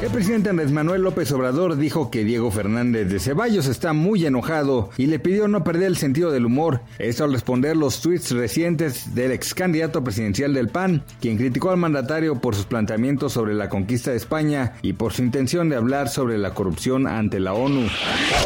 El presidente Andrés Manuel López Obrador dijo que Diego Fernández de Ceballos está muy enojado y le pidió no perder el sentido del humor. Esto al responder los tweets recientes del ex candidato presidencial del PAN, quien criticó al mandatario por sus planteamientos sobre la conquista de España y por su intención de hablar sobre la corrupción ante la ONU.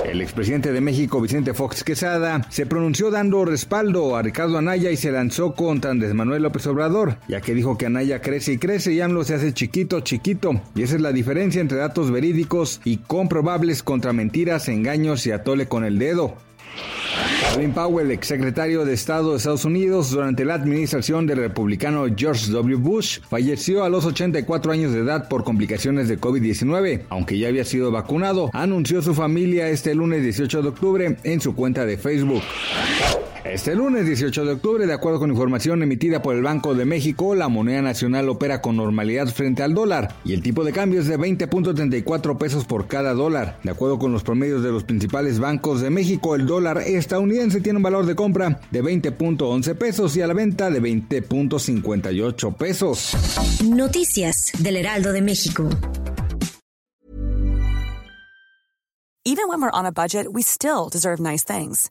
El expresidente de México, Vicente Fox Quesada, se pronunció dando respaldo a Ricardo Anaya y se lanzó contra Andrés Manuel López Obrador, ya que dijo que Anaya crece y crece y AMLO se hace chiquito, chiquito. Y esa es la diferencia entre datos verídicos y comprobables contra mentiras, engaños y atole con el dedo. Colin Powell, exsecretario de Estado de Estados Unidos durante la administración del republicano George W. Bush, falleció a los 84 años de edad por complicaciones de COVID-19. Aunque ya había sido vacunado, anunció su familia este lunes 18 de octubre en su cuenta de Facebook. Este lunes 18 de octubre, de acuerdo con información emitida por el Banco de México, la moneda nacional opera con normalidad frente al dólar y el tipo de cambio es de 20.34 pesos por cada dólar. De acuerdo con los promedios de los principales bancos de México, el dólar estadounidense tiene un valor de compra de 20.11 pesos y a la venta de 20.58 pesos. Noticias del Heraldo de México. Even when we're on a budget, we still deserve nice things.